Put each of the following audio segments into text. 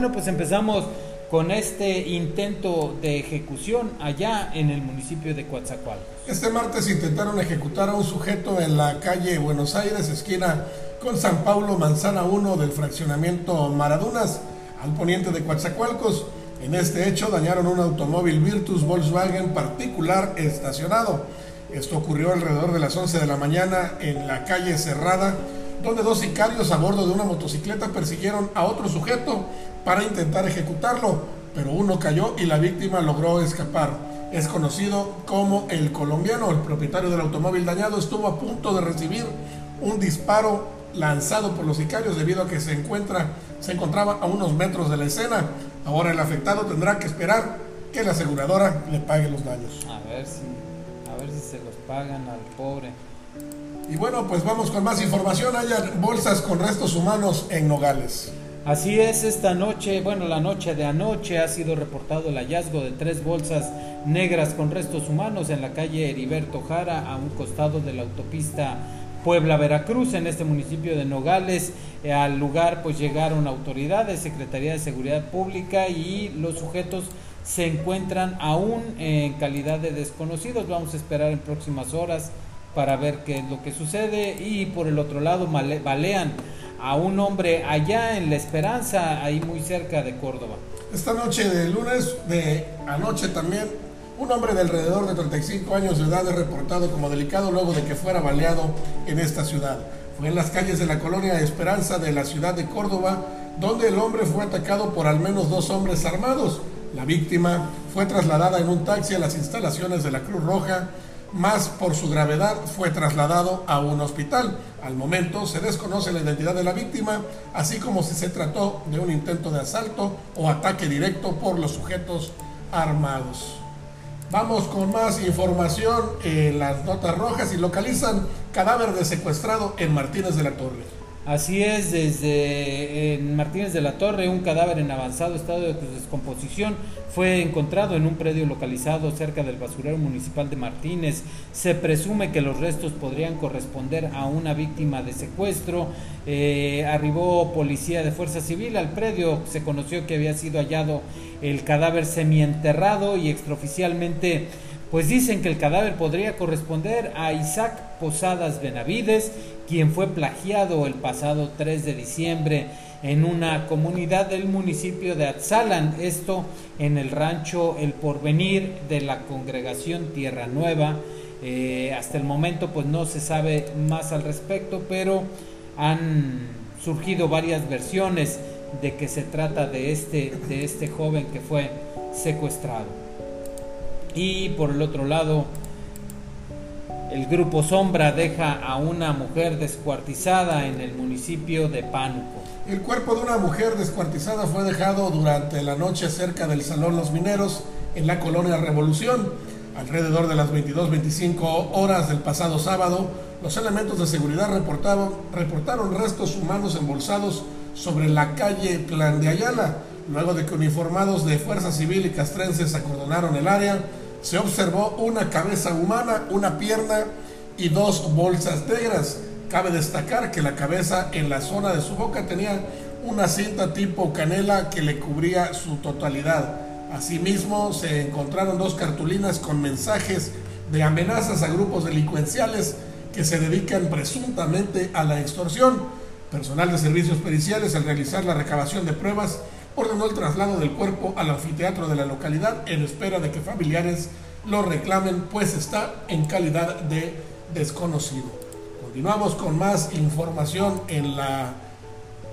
bueno, pues empezamos con este intento de ejecución allá en el municipio de Coatzacoalcos. Este martes intentaron ejecutar a un sujeto en la calle Buenos Aires, esquina con San Paulo, Manzana 1 del fraccionamiento Maradunas, al poniente de Coatzacoalcos. En este hecho dañaron un automóvil Virtus Volkswagen particular estacionado. Esto ocurrió alrededor de las 11 de la mañana en la calle Cerrada, donde dos sicarios a bordo de una motocicleta persiguieron a otro sujeto para intentar ejecutarlo, pero uno cayó y la víctima logró escapar. Es conocido como el colombiano, el propietario del automóvil dañado, estuvo a punto de recibir un disparo lanzado por los sicarios debido a que se encuentra se encontraba a unos metros de la escena. Ahora el afectado tendrá que esperar que la aseguradora le pague los daños. A ver si a ver si se los pagan al pobre. Y bueno, pues vamos con más información. Hay bolsas con restos humanos en Nogales. Así es, esta noche, bueno, la noche de anoche ha sido reportado el hallazgo de tres bolsas negras con restos humanos en la calle Heriberto Jara, a un costado de la autopista Puebla-Veracruz, en este municipio de Nogales. Eh, al lugar pues llegaron autoridades, Secretaría de Seguridad Pública y los sujetos se encuentran aún en calidad de desconocidos. Vamos a esperar en próximas horas para ver qué es lo que sucede y por el otro lado balean a un hombre allá en La Esperanza, ahí muy cerca de Córdoba. Esta noche de lunes, de anoche también, un hombre de alrededor de 35 años de edad es reportado como delicado luego de que fuera baleado en esta ciudad. Fue en las calles de la colonia Esperanza de la ciudad de Córdoba, donde el hombre fue atacado por al menos dos hombres armados. La víctima fue trasladada en un taxi a las instalaciones de la Cruz Roja más por su gravedad fue trasladado a un hospital. Al momento se desconoce la identidad de la víctima, así como si se trató de un intento de asalto o ataque directo por los sujetos armados. Vamos con más información en las notas rojas y localizan cadáver de secuestrado en Martínez de la Torre. Así es, desde en Martínez de la Torre, un cadáver en avanzado estado de descomposición fue encontrado en un predio localizado cerca del basurero municipal de Martínez. Se presume que los restos podrían corresponder a una víctima de secuestro. Eh, arribó policía de fuerza civil al predio. Se conoció que había sido hallado el cadáver semienterrado y extraoficialmente pues dicen que el cadáver podría corresponder a Isaac Posadas Benavides, quien fue plagiado el pasado 3 de diciembre en una comunidad del municipio de Atzalan, esto en el rancho El Porvenir de la congregación Tierra Nueva. Eh, hasta el momento pues no se sabe más al respecto, pero han surgido varias versiones de que se trata de este, de este joven que fue secuestrado. Y por el otro lado, el grupo Sombra deja a una mujer descuartizada en el municipio de Pánuco. El cuerpo de una mujer descuartizada fue dejado durante la noche cerca del Salón Los Mineros en la colonia Revolución. Alrededor de las 22-25 horas del pasado sábado, los elementos de seguridad reportaron, reportaron restos humanos embolsados sobre la calle Plan de Ayala. Luego de que uniformados de Fuerza Civil y castrenses acordonaron el área, se observó una cabeza humana, una pierna y dos bolsas negras. Cabe destacar que la cabeza en la zona de su boca tenía una cinta tipo canela que le cubría su totalidad. Asimismo, se encontraron dos cartulinas con mensajes de amenazas a grupos delincuenciales que se dedican presuntamente a la extorsión. Personal de servicios periciales, al realizar la recabación de pruebas, ordenó el traslado del cuerpo al anfiteatro de la localidad en espera de que familiares lo reclamen, pues está en calidad de desconocido. Continuamos con más información en la,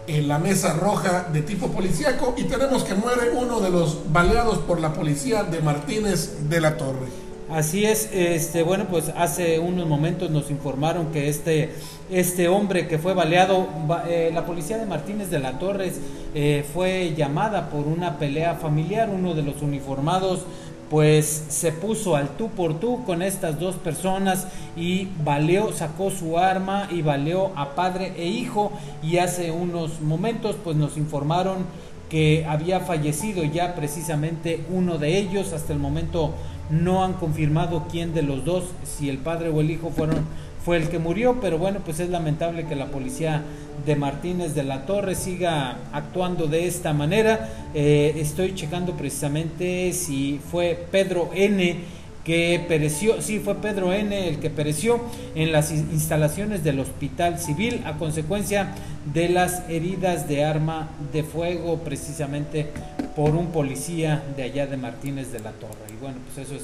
en la mesa roja de tipo policíaco y tenemos que muere uno de los baleados por la policía de Martínez de la Torre. Así es, este, bueno, pues hace unos momentos nos informaron que este, este hombre que fue baleado, eh, la policía de Martínez de la Torres eh, fue llamada por una pelea familiar, uno de los uniformados pues se puso al tú por tú con estas dos personas y baleó, sacó su arma y baleó a padre e hijo. Y hace unos momentos pues nos informaron que había fallecido ya precisamente uno de ellos, hasta el momento no han confirmado quién de los dos, si el padre o el hijo fueron fue el que murió, pero bueno, pues es lamentable que la policía de Martínez de la Torre siga actuando de esta manera. Eh, estoy checando precisamente si fue Pedro N que pereció, sí fue Pedro N el que pereció en las instalaciones del Hospital Civil a consecuencia de las heridas de arma de fuego precisamente por un policía de allá de Martínez de la Torre. Y bueno, pues eso es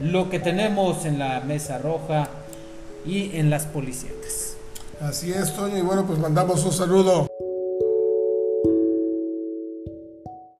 lo que tenemos en la mesa roja y en las policías. Así es, Toño, y bueno, pues mandamos un saludo